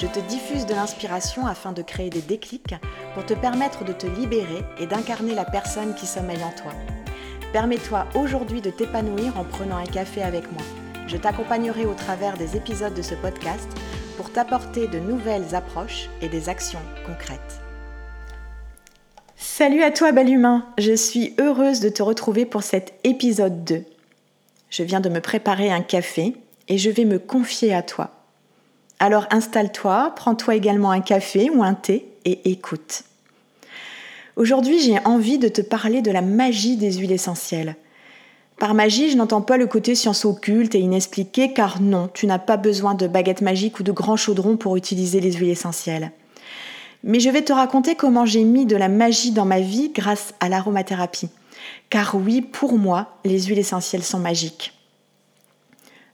Je te diffuse de l'inspiration afin de créer des déclics pour te permettre de te libérer et d'incarner la personne qui sommeille en toi. Permets-toi aujourd'hui de t'épanouir en prenant un café avec moi. Je t'accompagnerai au travers des épisodes de ce podcast pour t'apporter de nouvelles approches et des actions concrètes. Salut à toi bel humain, je suis heureuse de te retrouver pour cet épisode 2. Je viens de me préparer un café et je vais me confier à toi. Alors installe-toi, prends-toi également un café ou un thé et écoute. Aujourd'hui, j'ai envie de te parler de la magie des huiles essentielles. Par magie, je n'entends pas le côté science occulte et inexpliqué, car non, tu n'as pas besoin de baguette magique ou de grand chaudron pour utiliser les huiles essentielles. Mais je vais te raconter comment j'ai mis de la magie dans ma vie grâce à l'aromathérapie. Car oui, pour moi, les huiles essentielles sont magiques.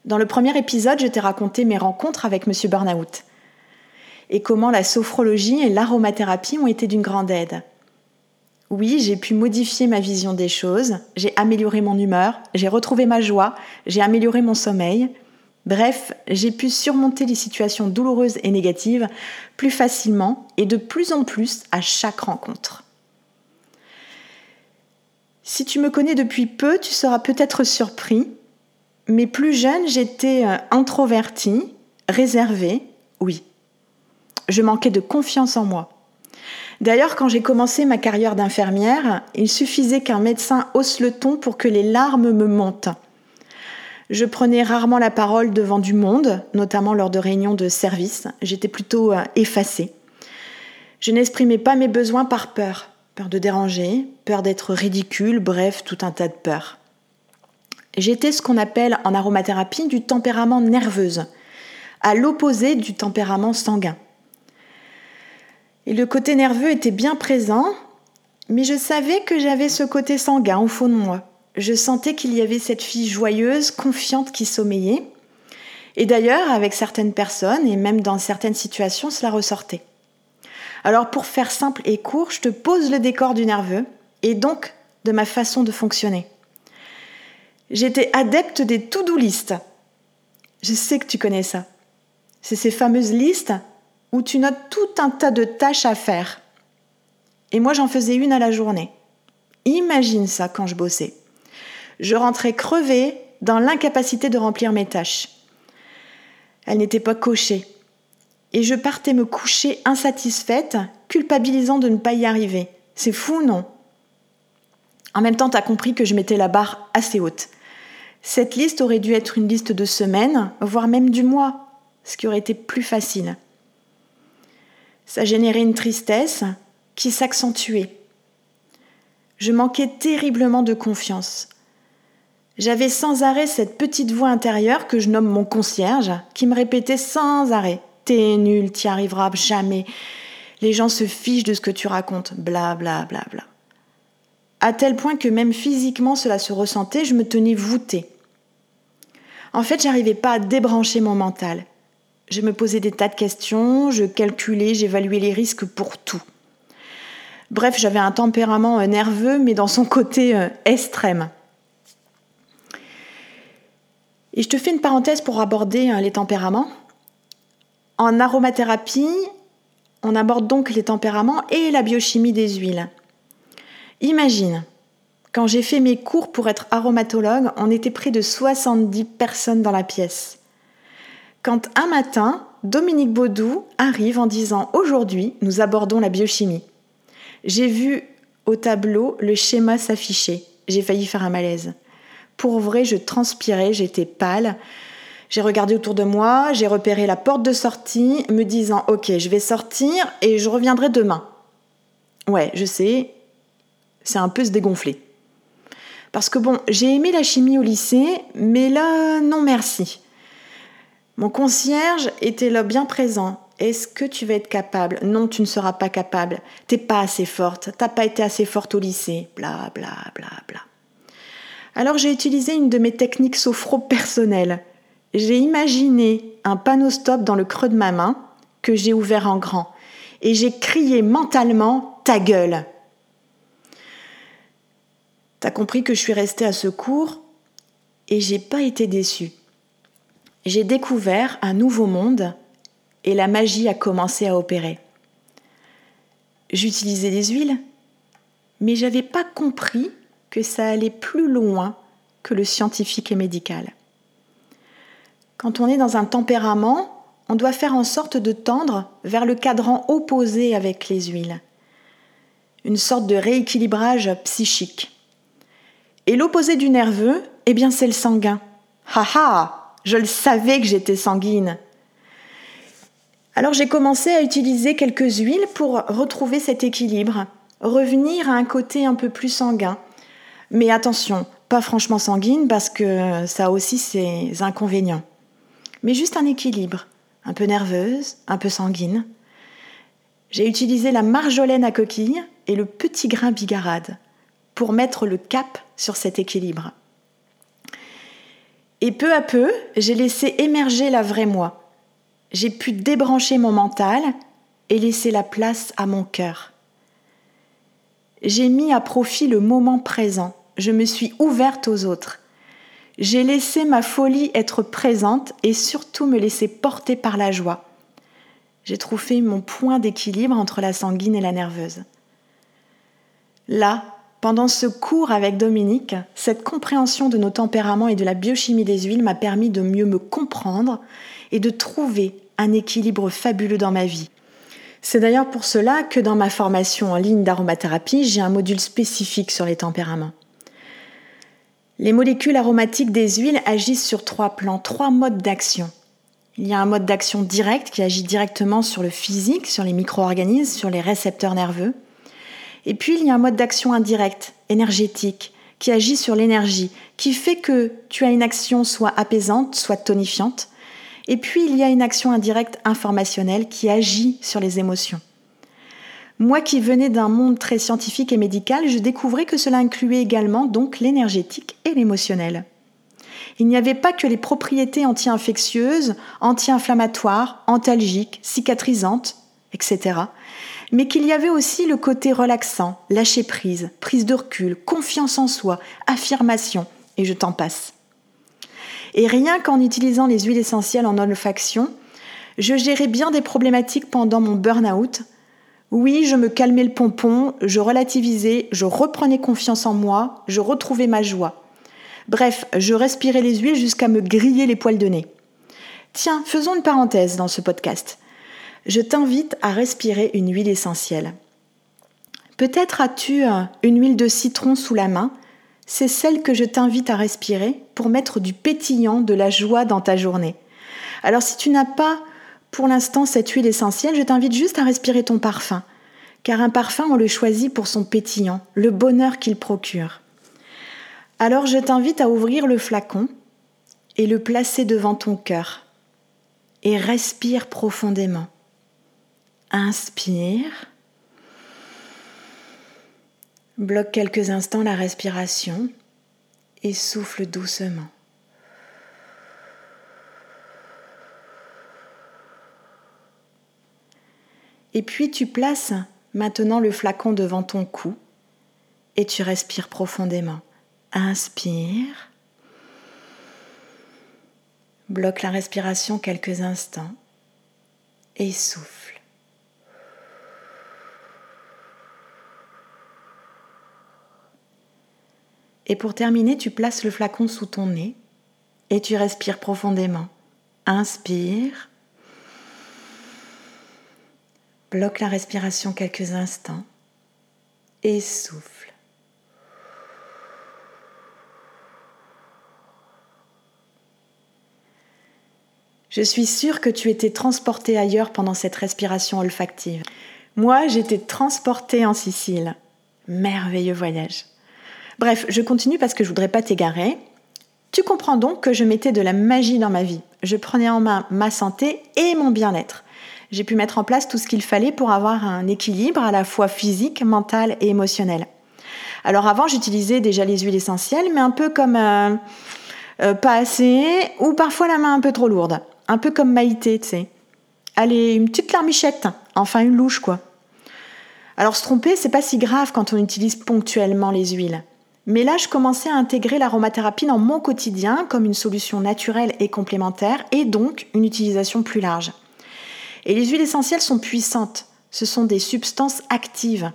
Dans le premier épisode, je t'ai raconté mes rencontres avec Monsieur Burnout et comment la sophrologie et l'aromathérapie ont été d'une grande aide. Oui, j'ai pu modifier ma vision des choses, j'ai amélioré mon humeur, j'ai retrouvé ma joie, j'ai amélioré mon sommeil. Bref, j'ai pu surmonter les situations douloureuses et négatives plus facilement et de plus en plus à chaque rencontre. Si tu me connais depuis peu, tu seras peut-être surpris, mais plus jeune, j'étais euh, introvertie, réservée, oui. Je manquais de confiance en moi. D'ailleurs, quand j'ai commencé ma carrière d'infirmière, il suffisait qu'un médecin hausse le ton pour que les larmes me montent. Je prenais rarement la parole devant du monde, notamment lors de réunions de service. J'étais plutôt euh, effacée. Je n'exprimais pas mes besoins par peur. Peur de déranger, peur d'être ridicule, bref, tout un tas de peurs. J'étais ce qu'on appelle en aromathérapie du tempérament nerveuse, à l'opposé du tempérament sanguin. Et le côté nerveux était bien présent, mais je savais que j'avais ce côté sanguin au fond de moi. Je sentais qu'il y avait cette fille joyeuse, confiante qui sommeillait. Et d'ailleurs, avec certaines personnes, et même dans certaines situations, cela ressortait. Alors pour faire simple et court, je te pose le décor du nerveux, et donc de ma façon de fonctionner. J'étais adepte des to-do listes. Je sais que tu connais ça. C'est ces fameuses listes où tu notes tout un tas de tâches à faire. Et moi, j'en faisais une à la journée. Imagine ça quand je bossais. Je rentrais crevée dans l'incapacité de remplir mes tâches. Elles n'étaient pas cochées. Et je partais me coucher insatisfaite, culpabilisant de ne pas y arriver. C'est fou, non? En même temps, tu as compris que je mettais la barre assez haute. Cette liste aurait dû être une liste de semaines, voire même du mois, ce qui aurait été plus facile. Ça générait une tristesse qui s'accentuait. Je manquais terriblement de confiance. J'avais sans arrêt cette petite voix intérieure que je nomme mon concierge, qui me répétait sans arrêt T'es nul, t'y arriveras jamais. Les gens se fichent de ce que tu racontes, bla bla bla bla. À tel point que même physiquement cela se ressentait, je me tenais voûtée. En fait, j'arrivais pas à débrancher mon mental. Je me posais des tas de questions, je calculais, j'évaluais les risques pour tout. Bref, j'avais un tempérament euh, nerveux, mais dans son côté euh, extrême. Et je te fais une parenthèse pour aborder euh, les tempéraments. En aromathérapie, on aborde donc les tempéraments et la biochimie des huiles. Imagine, quand j'ai fait mes cours pour être aromatologue, on était près de 70 personnes dans la pièce. Quand un matin, Dominique Baudou arrive en disant Aujourd'hui, nous abordons la biochimie. J'ai vu au tableau le schéma s'afficher. J'ai failli faire un malaise. Pour vrai, je transpirais, j'étais pâle. J'ai regardé autour de moi, j'ai repéré la porte de sortie, me disant Ok, je vais sortir et je reviendrai demain. Ouais, je sais, c'est un peu se dégonfler. Parce que bon, j'ai aimé la chimie au lycée, mais là, non merci. Mon concierge était là bien présent. est-ce que tu vas être capable? Non, tu ne seras pas capable. T'es pas assez forte. T'as pas été assez forte au lycée. Bla bla bla bla. Alors j'ai utilisé une de mes techniques sophro personnelles. J'ai imaginé un panneau stop dans le creux de ma main que j'ai ouvert en grand et j'ai crié mentalement ta gueule. T'as compris que je suis restée à ce cours et j'ai pas été déçue. J'ai découvert un nouveau monde et la magie a commencé à opérer. J'utilisais des huiles, mais j'avais pas compris que ça allait plus loin que le scientifique et médical. Quand on est dans un tempérament, on doit faire en sorte de tendre vers le cadran opposé avec les huiles. Une sorte de rééquilibrage psychique. Et l'opposé du nerveux, eh bien c'est le sanguin. Ha Je le savais que j'étais sanguine. Alors j'ai commencé à utiliser quelques huiles pour retrouver cet équilibre, revenir à un côté un peu plus sanguin. Mais attention, pas franchement sanguine parce que ça aussi ses inconvénients. Mais juste un équilibre, un peu nerveuse, un peu sanguine. J'ai utilisé la marjolaine à coquille et le petit grain bigarade pour mettre le cap sur cet équilibre. Et peu à peu, j'ai laissé émerger la vraie moi. J'ai pu débrancher mon mental et laisser la place à mon cœur. J'ai mis à profit le moment présent. Je me suis ouverte aux autres. J'ai laissé ma folie être présente et surtout me laisser porter par la joie. J'ai trouvé mon point d'équilibre entre la sanguine et la nerveuse. Là, pendant ce cours avec Dominique, cette compréhension de nos tempéraments et de la biochimie des huiles m'a permis de mieux me comprendre et de trouver un équilibre fabuleux dans ma vie. C'est d'ailleurs pour cela que dans ma formation en ligne d'aromathérapie, j'ai un module spécifique sur les tempéraments. Les molécules aromatiques des huiles agissent sur trois plans, trois modes d'action. Il y a un mode d'action direct qui agit directement sur le physique, sur les micro-organismes, sur les récepteurs nerveux. Et puis il y a un mode d'action indirect, énergétique, qui agit sur l'énergie, qui fait que tu as une action soit apaisante, soit tonifiante. Et puis il y a une action indirecte informationnelle qui agit sur les émotions. Moi qui venais d'un monde très scientifique et médical, je découvrais que cela incluait également donc l'énergétique et l'émotionnel. Il n'y avait pas que les propriétés anti-infectieuses, anti-inflammatoires, antalgiques, cicatrisantes, etc. Mais qu'il y avait aussi le côté relaxant, lâcher prise, prise de recul, confiance en soi, affirmation, et je t'en passe. Et rien qu'en utilisant les huiles essentielles en olfaction, je gérais bien des problématiques pendant mon burn-out, oui, je me calmais le pompon, je relativisais, je reprenais confiance en moi, je retrouvais ma joie. Bref, je respirais les huiles jusqu'à me griller les poils de nez. Tiens, faisons une parenthèse dans ce podcast. Je t'invite à respirer une huile essentielle. Peut-être as-tu euh, une huile de citron sous la main. C'est celle que je t'invite à respirer pour mettre du pétillant, de la joie dans ta journée. Alors si tu n'as pas pour l'instant cette huile essentielle, je t'invite juste à respirer ton parfum, car un parfum, on le choisit pour son pétillant, le bonheur qu'il procure. Alors je t'invite à ouvrir le flacon et le placer devant ton cœur, et respire profondément. Inspire. Bloque quelques instants la respiration et souffle doucement. Et puis tu places maintenant le flacon devant ton cou et tu respires profondément. Inspire. Bloque la respiration quelques instants et souffle. Et pour terminer, tu places le flacon sous ton nez et tu respires profondément. Inspire. Bloque la respiration quelques instants et souffle. Je suis sûre que tu étais transporté ailleurs pendant cette respiration olfactive. Moi, j'étais transportée en Sicile. Merveilleux voyage. Bref, je continue parce que je voudrais pas t'égarer. Tu comprends donc que je mettais de la magie dans ma vie. Je prenais en main ma santé et mon bien-être. J'ai pu mettre en place tout ce qu'il fallait pour avoir un équilibre à la fois physique, mental et émotionnel. Alors avant, j'utilisais déjà les huiles essentielles, mais un peu comme euh, euh, pas assez, ou parfois la main un peu trop lourde. Un peu comme Maïté, tu sais. Allez, une petite larmichette, enfin une louche, quoi. Alors se tromper, c'est pas si grave quand on utilise ponctuellement les huiles. Mais là, je commençais à intégrer l'aromathérapie dans mon quotidien comme une solution naturelle et complémentaire, et donc une utilisation plus large. Et les huiles essentielles sont puissantes. Ce sont des substances actives.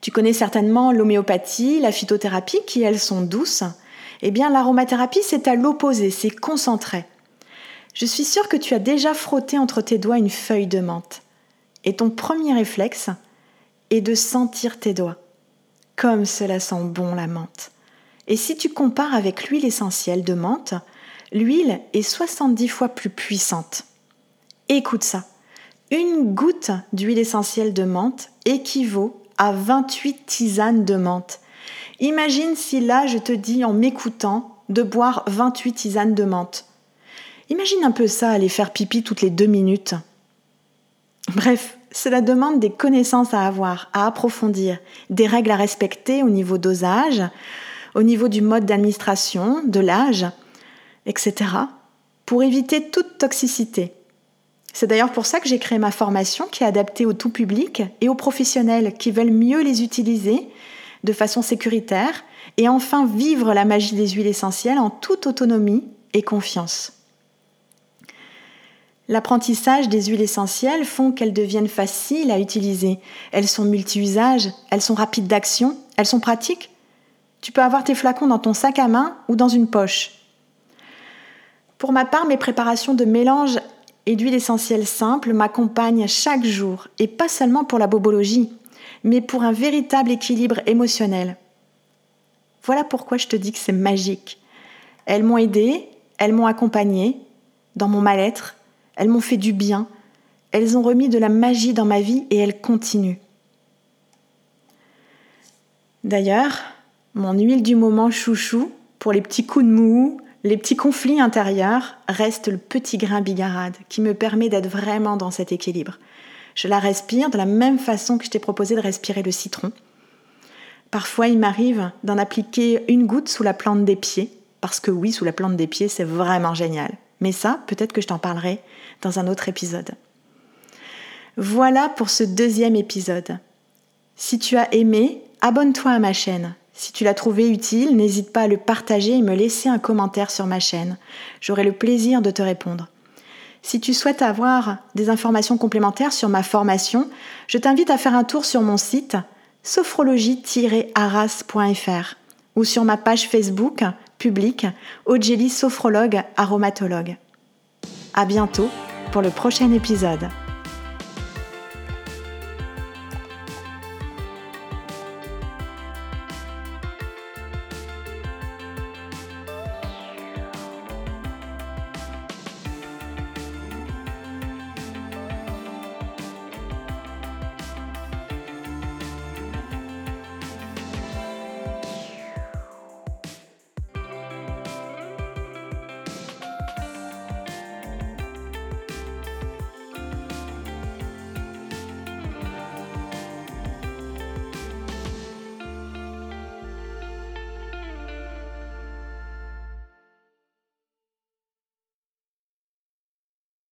Tu connais certainement l'homéopathie, la phytothérapie, qui elles sont douces. Eh bien, l'aromathérapie, c'est à l'opposé, c'est concentré. Je suis sûre que tu as déjà frotté entre tes doigts une feuille de menthe. Et ton premier réflexe est de sentir tes doigts. Comme cela sent bon la menthe. Et si tu compares avec l'huile essentielle de menthe, l'huile est 70 fois plus puissante. Écoute ça. Une goutte d'huile essentielle de menthe équivaut à 28 tisanes de menthe. Imagine si là je te dis en m'écoutant de boire 28 tisanes de menthe. Imagine un peu ça, aller faire pipi toutes les deux minutes. Bref, cela demande des connaissances à avoir, à approfondir, des règles à respecter au niveau dosage, au niveau du mode d'administration, de l'âge, etc., pour éviter toute toxicité. C'est d'ailleurs pour ça que j'ai créé ma formation qui est adaptée au tout public et aux professionnels qui veulent mieux les utiliser de façon sécuritaire et enfin vivre la magie des huiles essentielles en toute autonomie et confiance. L'apprentissage des huiles essentielles font qu'elles deviennent faciles à utiliser. Elles sont multi-usages, elles sont rapides d'action, elles sont pratiques. Tu peux avoir tes flacons dans ton sac à main ou dans une poche. Pour ma part, mes préparations de mélange et d'huile essentielle simple m'accompagnent chaque jour, et pas seulement pour la bobologie, mais pour un véritable équilibre émotionnel. Voilà pourquoi je te dis que c'est magique. Elles m'ont aidé, elles m'ont accompagné dans mon mal-être, elles m'ont fait du bien, elles ont remis de la magie dans ma vie et elles continuent. D'ailleurs, mon huile du moment chouchou, pour les petits coups de mou, les petits conflits intérieurs, reste le petit grain bigarade qui me permet d'être vraiment dans cet équilibre. Je la respire de la même façon que je t'ai proposé de respirer le citron. Parfois, il m'arrive d'en appliquer une goutte sous la plante des pieds, parce que oui, sous la plante des pieds, c'est vraiment génial. Mais ça, peut-être que je t'en parlerai dans un autre épisode. Voilà pour ce deuxième épisode. Si tu as aimé, abonne-toi à ma chaîne. Si tu l'as trouvé utile, n'hésite pas à le partager et me laisser un commentaire sur ma chaîne. J'aurai le plaisir de te répondre. Si tu souhaites avoir des informations complémentaires sur ma formation, je t'invite à faire un tour sur mon site sophrologie-arras.fr ou sur ma page Facebook Ogeli Sophrologue Aromatologue. À bientôt pour le prochain épisode.